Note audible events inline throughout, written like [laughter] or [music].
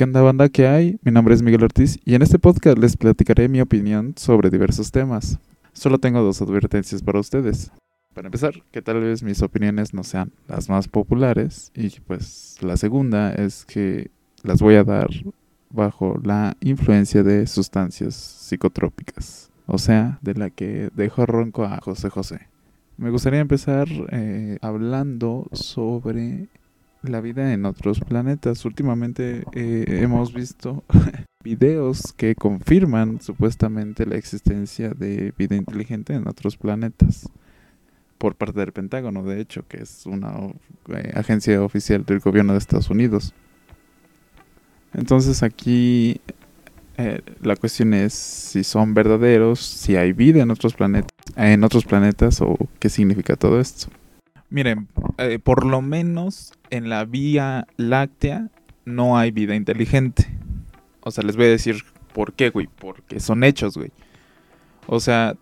¿Qué onda banda que hay? Mi nombre es Miguel Ortiz y en este podcast les platicaré mi opinión sobre diversos temas. Solo tengo dos advertencias para ustedes. Para empezar, que tal vez mis opiniones no sean las más populares y pues la segunda es que las voy a dar bajo la influencia de sustancias psicotrópicas, o sea, de la que dejó ronco a José José. Me gustaría empezar eh, hablando sobre la vida en otros planetas. Últimamente eh, hemos visto [laughs] videos que confirman supuestamente la existencia de vida inteligente en otros planetas. Por parte del Pentágono, de hecho, que es una eh, agencia oficial del gobierno de Estados Unidos. Entonces aquí eh, la cuestión es si son verdaderos, si hay vida en otros planetas, en otros planetas o qué significa todo esto. Miren, eh, por lo menos en la Vía Láctea no hay vida inteligente. O sea, les voy a decir por qué, güey. Porque son hechos, güey. O sea,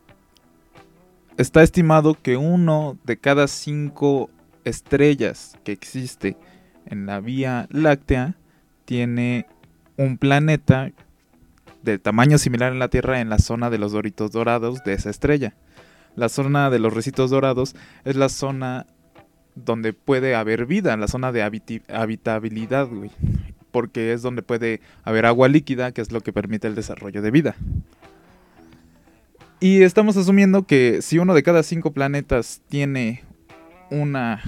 está estimado que uno de cada cinco estrellas que existe en la Vía Láctea tiene un planeta de tamaño similar en la Tierra en la zona de los doritos dorados de esa estrella. La zona de los recitos dorados es la zona donde puede haber vida, en la zona de habitabilidad, güey. Porque es donde puede haber agua líquida, que es lo que permite el desarrollo de vida. Y estamos asumiendo que si uno de cada cinco planetas tiene una.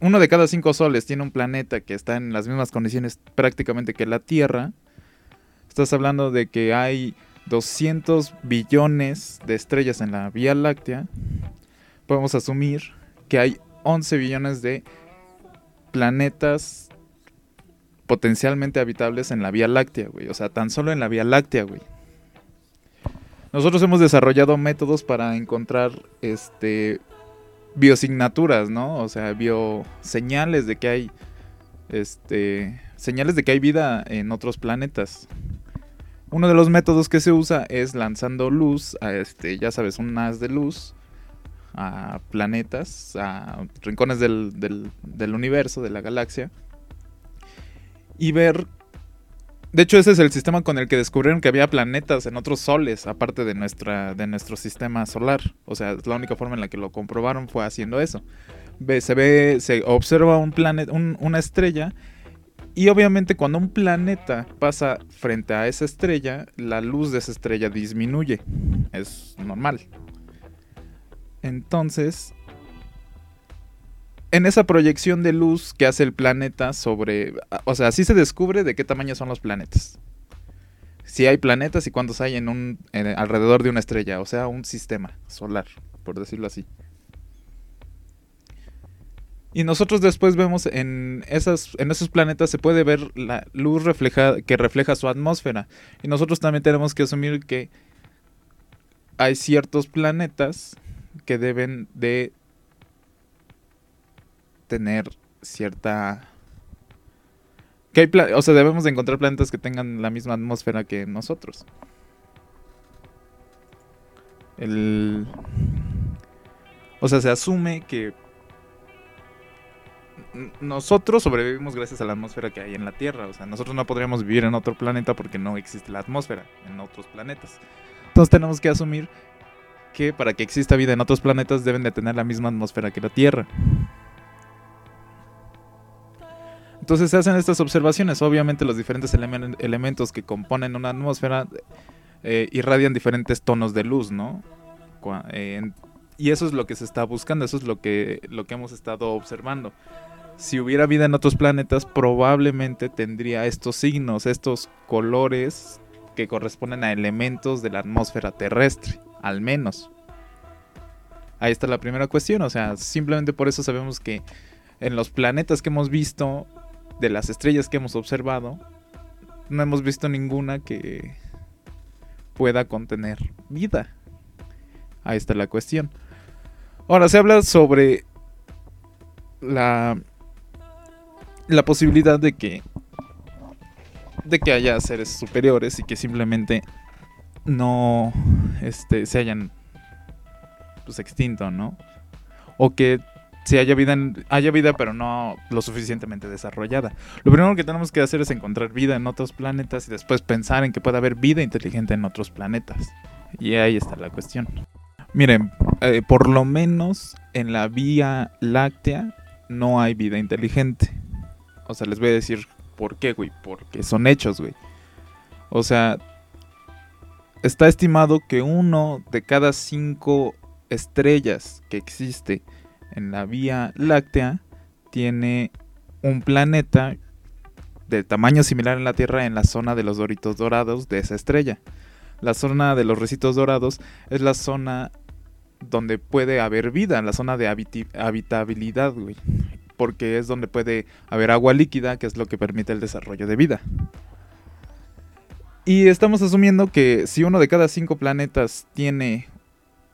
uno de cada cinco soles tiene un planeta que está en las mismas condiciones prácticamente que la Tierra. Estás hablando de que hay 200 billones de estrellas en la Vía Láctea. Podemos asumir que hay 11 billones de planetas potencialmente habitables en la Vía Láctea, güey. O sea, tan solo en la Vía Láctea, güey. Nosotros hemos desarrollado métodos para encontrar este biosignaturas, ¿no? O sea, bioseñales de que hay este señales de que hay vida en otros planetas. Uno de los métodos que se usa es lanzando luz a este, ya sabes, un haz de luz a planetas, a rincones del, del, universo, de la galaxia, y ver... De hecho, ese es el sistema con el que descubrieron que había planetas en otros soles, aparte de, nuestra, de nuestro sistema solar. O sea, la única forma en la que lo comprobaron fue haciendo eso. Se ve, se observa un planeta, una estrella, y obviamente cuando un planeta pasa frente a esa estrella, la luz de esa estrella disminuye. Es normal. Entonces, en esa proyección de luz que hace el planeta sobre... O sea, así se descubre de qué tamaño son los planetas. Si hay planetas y cuántos hay en un, alrededor de una estrella, o sea, un sistema solar, por decirlo así. Y nosotros después vemos en, esas, en esos planetas se puede ver la luz refleja, que refleja su atmósfera. Y nosotros también tenemos que asumir que hay ciertos planetas que deben de tener cierta... Que hay o sea, debemos de encontrar planetas que tengan la misma atmósfera que nosotros. El... O sea, se asume que nosotros sobrevivimos gracias a la atmósfera que hay en la Tierra. O sea, nosotros no podríamos vivir en otro planeta porque no existe la atmósfera en otros planetas. Entonces tenemos que asumir que para que exista vida en otros planetas deben de tener la misma atmósfera que la Tierra. Entonces se hacen estas observaciones. Obviamente los diferentes elementos que componen una atmósfera eh, irradian diferentes tonos de luz, ¿no? Eh, y eso es lo que se está buscando, eso es lo que, lo que hemos estado observando. Si hubiera vida en otros planetas, probablemente tendría estos signos, estos colores que corresponden a elementos de la atmósfera terrestre al menos. Ahí está la primera cuestión, o sea, simplemente por eso sabemos que en los planetas que hemos visto, de las estrellas que hemos observado, no hemos visto ninguna que pueda contener vida. Ahí está la cuestión. Ahora se habla sobre la la posibilidad de que de que haya seres superiores y que simplemente no este, se hayan pues, extinto, ¿no? O que si haya vida, haya vida, pero no lo suficientemente desarrollada. Lo primero que tenemos que hacer es encontrar vida en otros planetas y después pensar en que puede haber vida inteligente en otros planetas. Y ahí está la cuestión. Miren, eh, por lo menos en la Vía Láctea no hay vida inteligente. O sea, les voy a decir por qué, güey. Porque son hechos, güey. O sea, está estimado que uno de cada cinco estrellas que existe en la Vía Láctea tiene un planeta de tamaño similar en la Tierra en la zona de los doritos dorados de esa estrella. La zona de los recitos dorados es la zona donde puede haber vida, la zona de habitabilidad, güey. Porque es donde puede haber agua líquida, que es lo que permite el desarrollo de vida. Y estamos asumiendo que si uno de cada cinco planetas tiene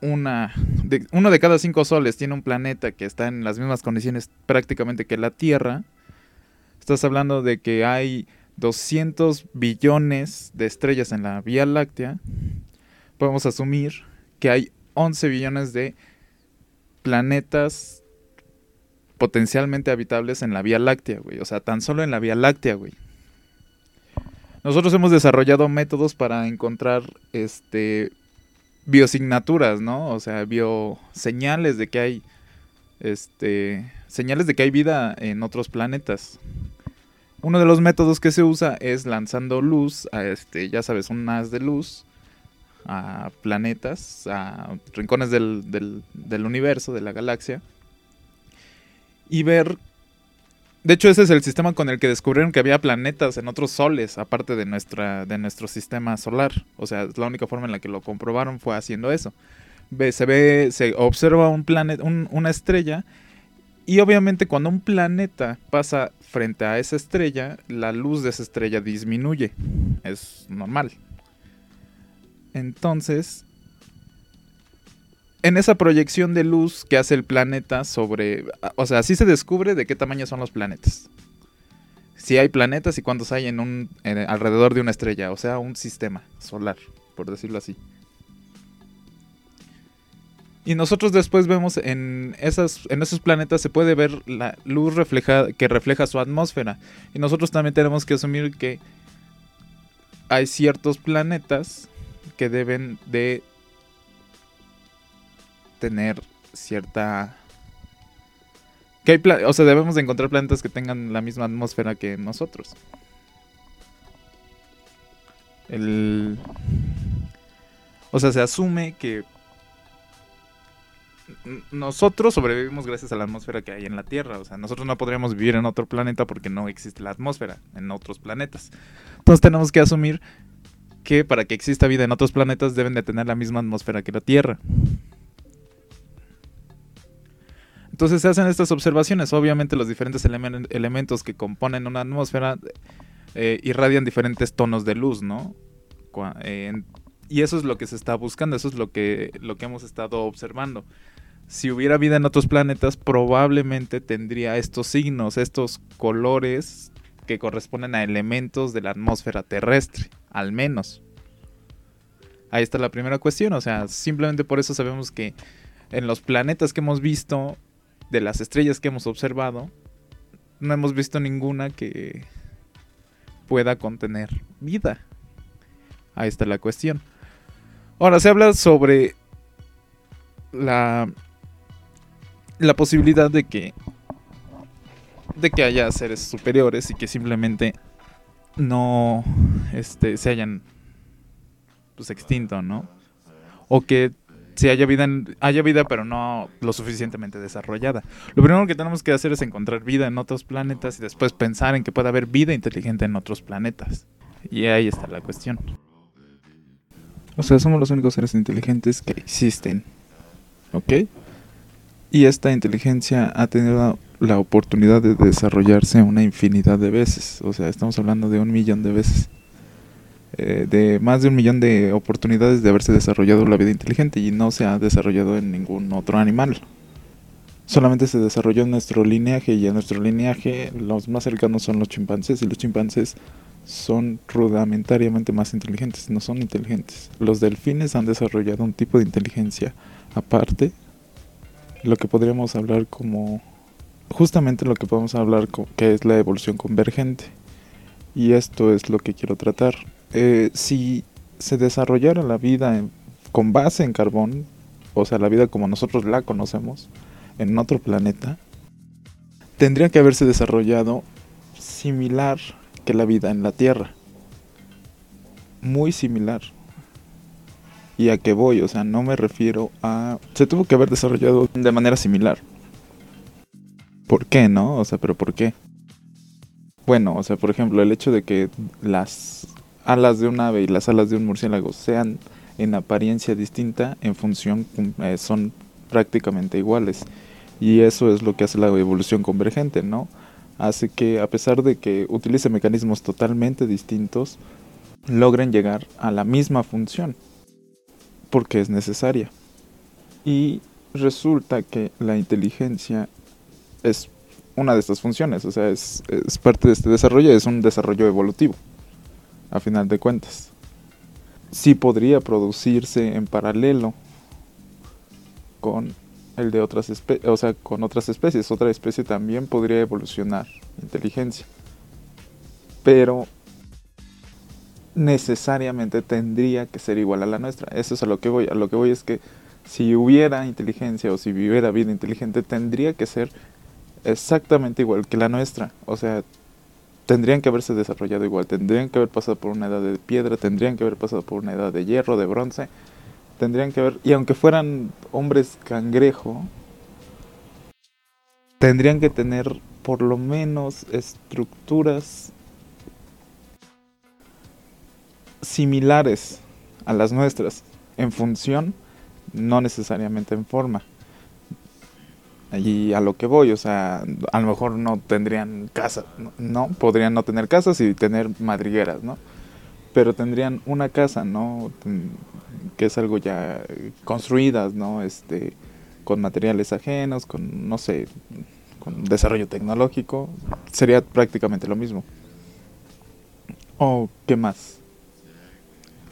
una. Uno de cada cinco soles tiene un planeta que está en las mismas condiciones prácticamente que la Tierra. Estás hablando de que hay 200 billones de estrellas en la Vía Láctea. Podemos asumir que hay 11 billones de planetas potencialmente habitables en la Vía Láctea, güey. O sea, tan solo en la Vía Láctea, güey. Nosotros hemos desarrollado métodos para encontrar este biosignaturas, ¿no? O sea, bioseñales de que hay este señales de que hay vida en otros planetas. Uno de los métodos que se usa es lanzando luz a este, ya sabes, un haz de luz a planetas, a rincones del, del, del universo, de la galaxia, y ver de hecho, ese es el sistema con el que descubrieron que había planetas en otros soles, aparte de, nuestra, de nuestro sistema solar. O sea, la única forma en la que lo comprobaron fue haciendo eso. se ve, se observa un planeta, una estrella, y obviamente cuando un planeta pasa frente a esa estrella, la luz de esa estrella disminuye. Es normal. Entonces, en esa proyección de luz que hace el planeta sobre... O sea, así se descubre de qué tamaño son los planetas. Si hay planetas y cuántos hay en un alrededor de una estrella, o sea, un sistema solar, por decirlo así. Y nosotros después vemos en, esas, en esos planetas se puede ver la luz reflejada que refleja su atmósfera. Y nosotros también tenemos que asumir que hay ciertos planetas que deben de tener cierta... Que hay o sea, debemos de encontrar planetas que tengan la misma atmósfera que nosotros. El... O sea, se asume que nosotros sobrevivimos gracias a la atmósfera que hay en la Tierra. O sea, nosotros no podríamos vivir en otro planeta porque no existe la atmósfera en otros planetas. Entonces tenemos que asumir que para que exista vida en otros planetas deben de tener la misma atmósfera que la Tierra. Entonces se hacen estas observaciones. Obviamente los diferentes elementos que componen una atmósfera eh, irradian diferentes tonos de luz, ¿no? y eso es lo que se está buscando, eso es lo que, lo que hemos estado observando. Si hubiera vida en otros planetas, probablemente tendría estos signos, estos colores que corresponden a elementos de la atmósfera terrestre, al menos. Ahí está la primera cuestión, o sea, simplemente por eso sabemos que en los planetas que hemos visto de las estrellas que hemos observado, no hemos visto ninguna que pueda contener vida. Ahí está la cuestión. Ahora se habla sobre la la posibilidad de que de que haya seres superiores y que simplemente no este se hayan pues extinto, ¿no? O que si haya vida, haya vida, pero no lo suficientemente desarrollada. Lo primero que tenemos que hacer es encontrar vida en otros planetas y después pensar en que pueda haber vida inteligente en otros planetas. Y ahí está la cuestión. O sea, somos los únicos seres inteligentes que existen. ¿Ok? Y esta inteligencia ha tenido la oportunidad de desarrollarse una infinidad de veces. O sea, estamos hablando de un millón de veces. Eh, de más de un millón de oportunidades de haberse desarrollado la vida inteligente y no se ha desarrollado en ningún otro animal. Solamente se desarrolló en nuestro lineaje y en nuestro lineaje los más cercanos son los chimpancés y los chimpancés son rudimentariamente más inteligentes, no son inteligentes. Los delfines han desarrollado un tipo de inteligencia aparte lo que podríamos hablar como justamente lo que podemos hablar que es la evolución convergente y esto es lo que quiero tratar eh, si se desarrollara la vida con base en carbón o sea la vida como nosotros la conocemos en otro planeta tendría que haberse desarrollado similar que la vida en la Tierra muy similar y a qué voy, o sea, no me refiero a... Se tuvo que haber desarrollado de manera similar. ¿Por qué, no? O sea, pero ¿por qué? Bueno, o sea, por ejemplo, el hecho de que las alas de un ave y las alas de un murciélago sean en apariencia distinta, en función, eh, son prácticamente iguales. Y eso es lo que hace la evolución convergente, ¿no? Hace que, a pesar de que utilice mecanismos totalmente distintos, logren llegar a la misma función porque es necesaria. Y resulta que la inteligencia es una de estas funciones, o sea, es, parte de este desarrollo, es un desarrollo evolutivo, a final de cuentas. Sí podría producirse en paralelo con el de otras especies, o sea, con otras especies. Otra especie también podría evolucionar inteligencia. Pero necesariamente tendría que ser igual a la nuestra. Eso es a lo que voy. A lo que voy es que si hubiera inteligencia o si viviera vida inteligente, tendría que ser exactamente igual que la nuestra. O sea, tendrían que haberse desarrollado igual, tendrían que haber pasado por una edad de piedra, tendrían que haber pasado por una edad de hierro, de bronce, tendrían que haber, y aunque fueran hombres cangrejo, tendrían que tener por lo menos estructuras similares a las nuestras en función, no necesariamente en forma. Y a lo que voy, o sea, a lo mejor no tendrían casa, no, podrían no tener casas y tener madrigueras, ¿no? Pero tendrían una casa, ¿no? Que es algo ya construidas, ¿no? Este, con materiales ajenos, con, no sé, con desarrollo tecnológico, sería prácticamente lo mismo. ¿O qué más?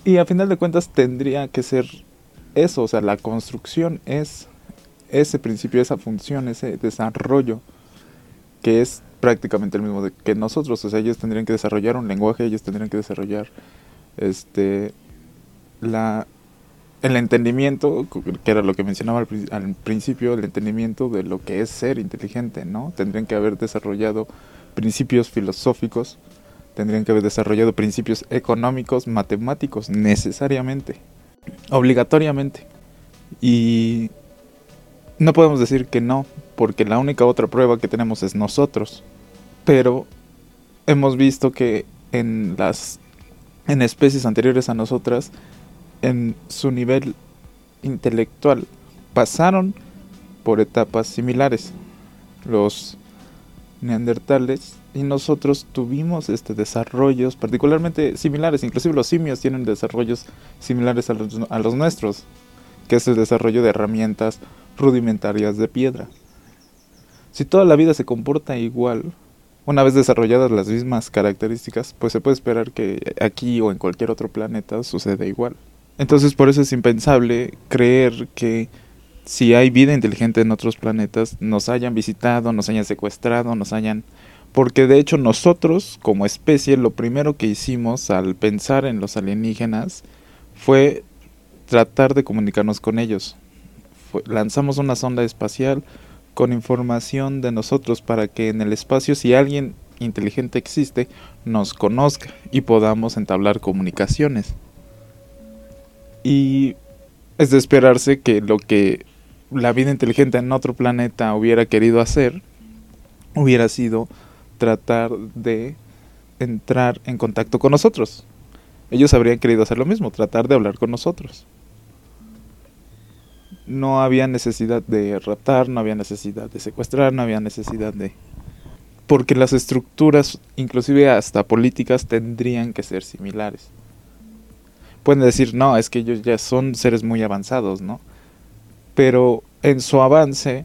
Y a final de cuentas tendría que ser eso, o sea, la construcción es ese principio, esa función, ese desarrollo que es prácticamente el mismo que nosotros, o sea, ellos tendrían que desarrollar un lenguaje, ellos tendrían que desarrollar este la el entendimiento, que era lo que mencionaba al, al, principio, el entendimiento de lo que es ser inteligente, ¿no? Tendrían que haber desarrollado principios filosóficos tendrían que haber desarrollado principios económicos, matemáticos, necesariamente, obligatoriamente. Y no podemos decir que no, porque la única otra prueba que tenemos es nosotros. Pero hemos visto que en las en especies anteriores a nosotras, en su nivel intelectual, pasaron por etapas similares. Los neandertales y nosotros tuvimos este desarrollos particularmente similares, inclusive los simios tienen desarrollos similares a los, a los nuestros, que es el desarrollo de herramientas rudimentarias de piedra. Si toda la vida se comporta igual, una vez desarrolladas las mismas características, pues se puede esperar que aquí o en cualquier otro planeta suceda igual. Entonces por eso es impensable creer que si hay vida inteligente en otros planetas, nos hayan visitado, nos hayan secuestrado, nos hayan porque de hecho nosotros como especie lo primero que hicimos al pensar en los alienígenas fue tratar de comunicarnos con ellos. Lanzamos una sonda espacial con información de nosotros para que en el espacio si alguien inteligente existe nos conozca y podamos entablar comunicaciones. Y es de esperarse que lo que la vida inteligente en otro planeta hubiera querido hacer hubiera sido tratar de entrar en contacto con nosotros. Ellos habrían querido hacer lo mismo, tratar de hablar con nosotros. No había necesidad de raptar, no había necesidad de secuestrar, no había necesidad de... Porque las estructuras, inclusive hasta políticas, tendrían que ser similares. Pueden decir, no, es que ellos ya son seres muy avanzados, ¿no? Pero en su avance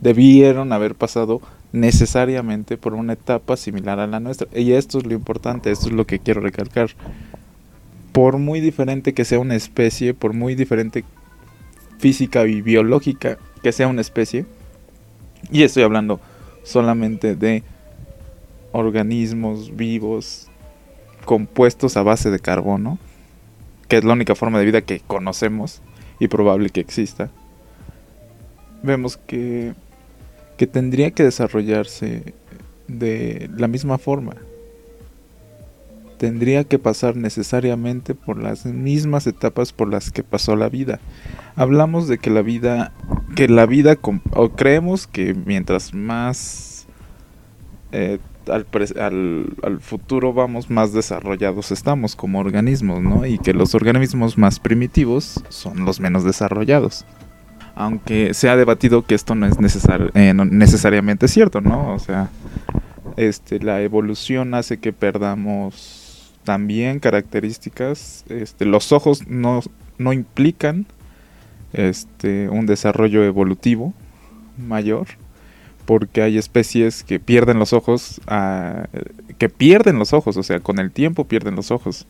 debieron haber pasado necesariamente por una etapa similar a la nuestra. Y esto es lo importante, esto es lo que quiero recalcar. Por muy diferente que sea una especie, por muy diferente física y biológica que sea una especie. Y estoy hablando solamente de organismos vivos compuestos a base de carbono, que es la única forma de vida que conocemos y probable que exista. Vemos que, que tendría que desarrollarse de la misma forma. Tendría que pasar necesariamente por las mismas etapas por las que pasó la vida. Hablamos de que la vida, que la vida, o creemos que mientras más eh, al, futuro vamos, más desarrollados estamos como organismos, ¿no? Y que los organismos más primitivos son los menos desarrollados. Aunque se ha debatido que esto no es eh, necesariamente cierto, ¿no? O sea, este, la evolución hace que perdamos también características. Este, los ojos no, no implican este, un desarrollo evolutivo mayor porque hay especies que pierden los ojos, que pierden los ojos, o sea, con el tiempo pierden los ojos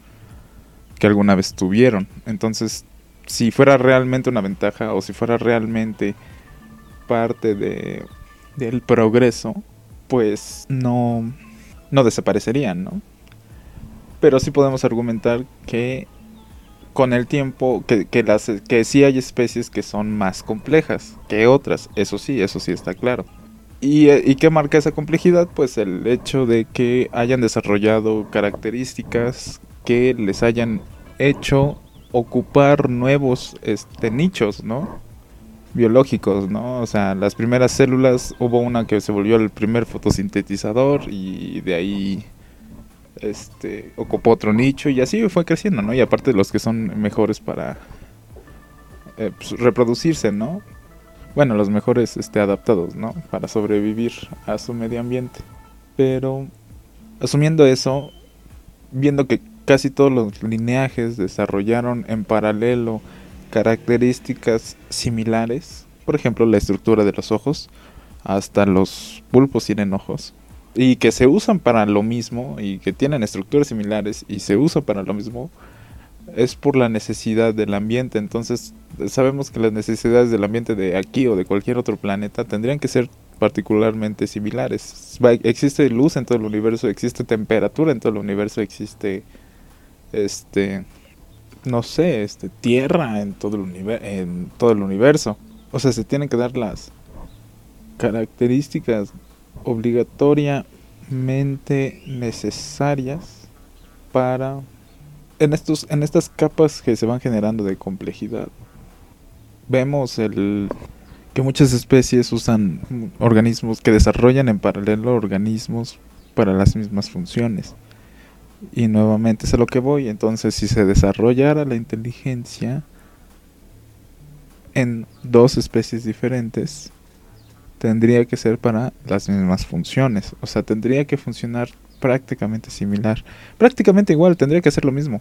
que alguna vez tuvieron. Entonces, si fuera realmente una ventaja o si fuera realmente parte de, del progreso, pues no, no desaparecerían, ¿no? Pero sí podemos argumentar que con el tiempo, que, que, las, sí hay especies que son más complejas que otras, eso sí, eso sí está claro. ¿Y, ¿Y qué marca esa complejidad? Pues el hecho de que hayan desarrollado características que les hayan hecho ocupar nuevos este, nichos, ¿no? biológicos, ¿no? O sea, las primeras células, hubo una que se volvió el primer fotosintetizador y de ahí este ocupó otro nicho y así fue creciendo, ¿no? Y aparte los que son mejores para eh, pues, reproducirse, ¿no? Bueno, los mejores este, adaptados, ¿no? Para sobrevivir a su medio ambiente. Pero asumiendo eso, viendo que casi todos los lineajes desarrollaron en paralelo características similares, por ejemplo la estructura de los ojos, hasta los pulpos tienen ojos, y que se usan para lo mismo y que tienen estructuras similares y se usan para lo mismo, es por la necesidad del ambiente. Entonces sabemos que las necesidades del ambiente de aquí o de cualquier otro planeta tendrían que ser particularmente similares. Existe luz en todo el universo, existe temperatura en todo el universo, existe este no sé, este, tierra en todo, el en todo el universo. O sea, se tienen que dar las características obligatoriamente necesarias para en estos en estas capas que se van generando de complejidad. Vemos el que muchas especies usan organismos que desarrollan en paralelo organismos para las mismas funciones. Y nuevamente es a lo que voy. Entonces, si se desarrollara la inteligencia en dos especies diferentes, tendría que ser para las mismas funciones. O sea, tendría que funcionar prácticamente similar. Prácticamente igual, tendría que hacer lo mismo.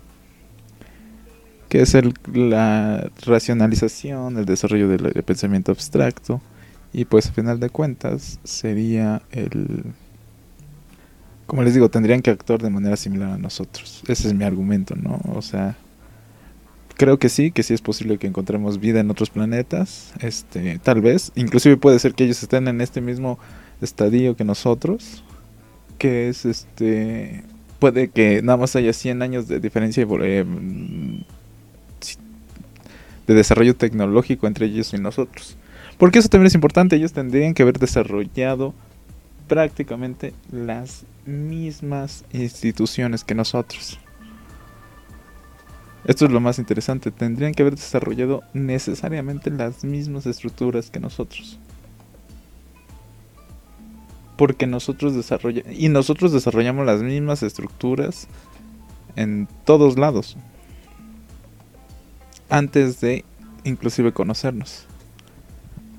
Que es el, la racionalización, el desarrollo del pensamiento abstracto. Y pues a final de cuentas sería el como les digo, tendrían que actuar de manera similar a nosotros. Ese es mi argumento, ¿no? O sea, creo que sí, que sí es posible que encontremos vida en otros planetas, este, tal vez, inclusive puede ser que ellos estén en este mismo estadio que nosotros, que es este, puede que nada más haya 100 años de diferencia eh, de desarrollo tecnológico entre ellos y nosotros. Porque eso también es importante, ellos tendrían que haber desarrollado prácticamente las mismas instituciones que nosotros. Esto es lo más interesante, tendrían que haber desarrollado necesariamente las mismas estructuras que nosotros. Porque nosotros desarrollamos y nosotros desarrollamos las mismas estructuras en todos lados. Antes de inclusive conocernos.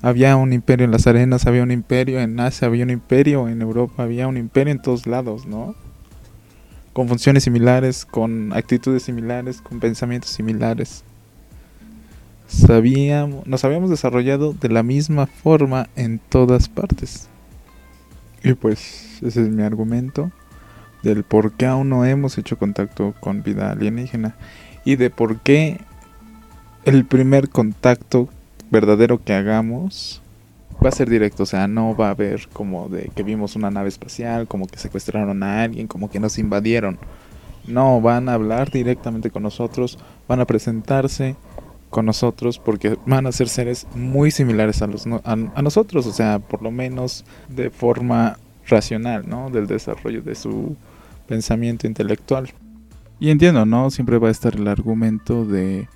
Había un imperio en las arenas, había un imperio en Asia, había un imperio en Europa, había un imperio en todos lados, ¿no? Con funciones similares, con actitudes similares, con pensamientos similares. Sabíamos, nos habíamos desarrollado de la misma forma en todas partes. Y pues ese es mi argumento del por qué aún no hemos hecho contacto con vida alienígena y de por qué el primer contacto verdadero que hagamos va a ser directo, o sea, no va a haber como de que vimos una nave espacial, como que secuestraron a alguien, como que nos invadieron. No, van a hablar directamente con nosotros, van a presentarse con nosotros porque van a ser seres muy similares a, los, a, nosotros, o sea, por lo menos de forma racional, ¿no? Del desarrollo de su pensamiento intelectual. Y entiendo, ¿no? Siempre va a estar el argumento de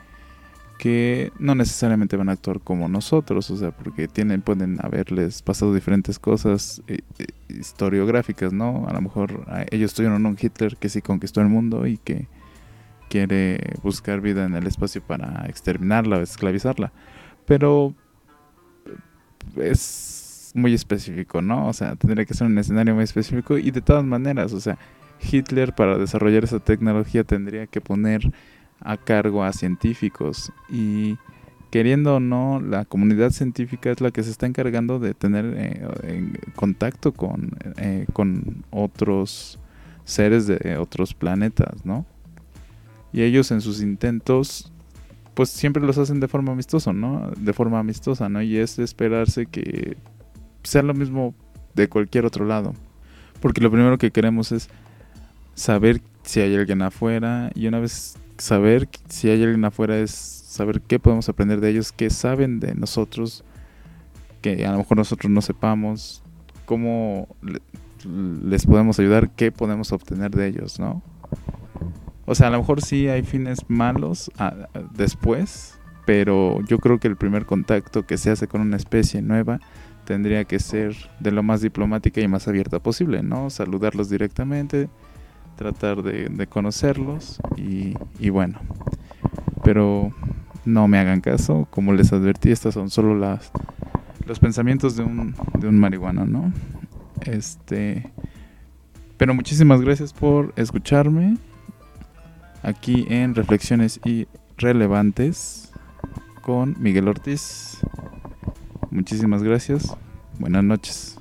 que no necesariamente van a actuar como nosotros, o sea, porque tienen, pueden haberles pasado diferentes cosas eh, eh, historiográficas, ¿no? A lo mejor ellos tuvieron un Hitler que sí conquistó el mundo y que quiere buscar vida en el espacio para exterminarla o esclavizarla, pero es muy específico, ¿no? O sea, tendría que ser un escenario muy específico y de todas maneras, o sea, Hitler para desarrollar esa tecnología tendría que poner a cargo a científicos y queriendo o no, la comunidad científica es la que se está encargando de tener eh, contacto con, eh, con otros seres de otros planetas, ¿no? Y ellos en sus intentos, pues siempre los hacen de forma amistosa, ¿no? De forma amistosa, ¿no? Y es esperarse que sea lo mismo de cualquier otro lado. Porque lo primero que queremos es saber si hay alguien afuera y una vez saber si hay alguien afuera es saber qué podemos aprender de ellos, qué saben de nosotros, que a lo mejor nosotros no sepamos, cómo les podemos ayudar, qué podemos obtener de ellos, ¿no? O sea, a lo mejor sí hay fines malos ah, después, pero yo creo que el primer contacto que se hace con una especie nueva tendría que ser de lo más diplomática y más abierta posible, ¿no? Saludarlos directamente, tratar de, conocerlos y, bueno, pero no me hagan caso, como les advertí, estas son solo las los pensamientos de un, de un marihuano, ¿no? Este, pero muchísimas gracias por escucharme aquí en Reflexiones Irrelevantes con Miguel Ortiz. Muchísimas gracias. Buenas noches.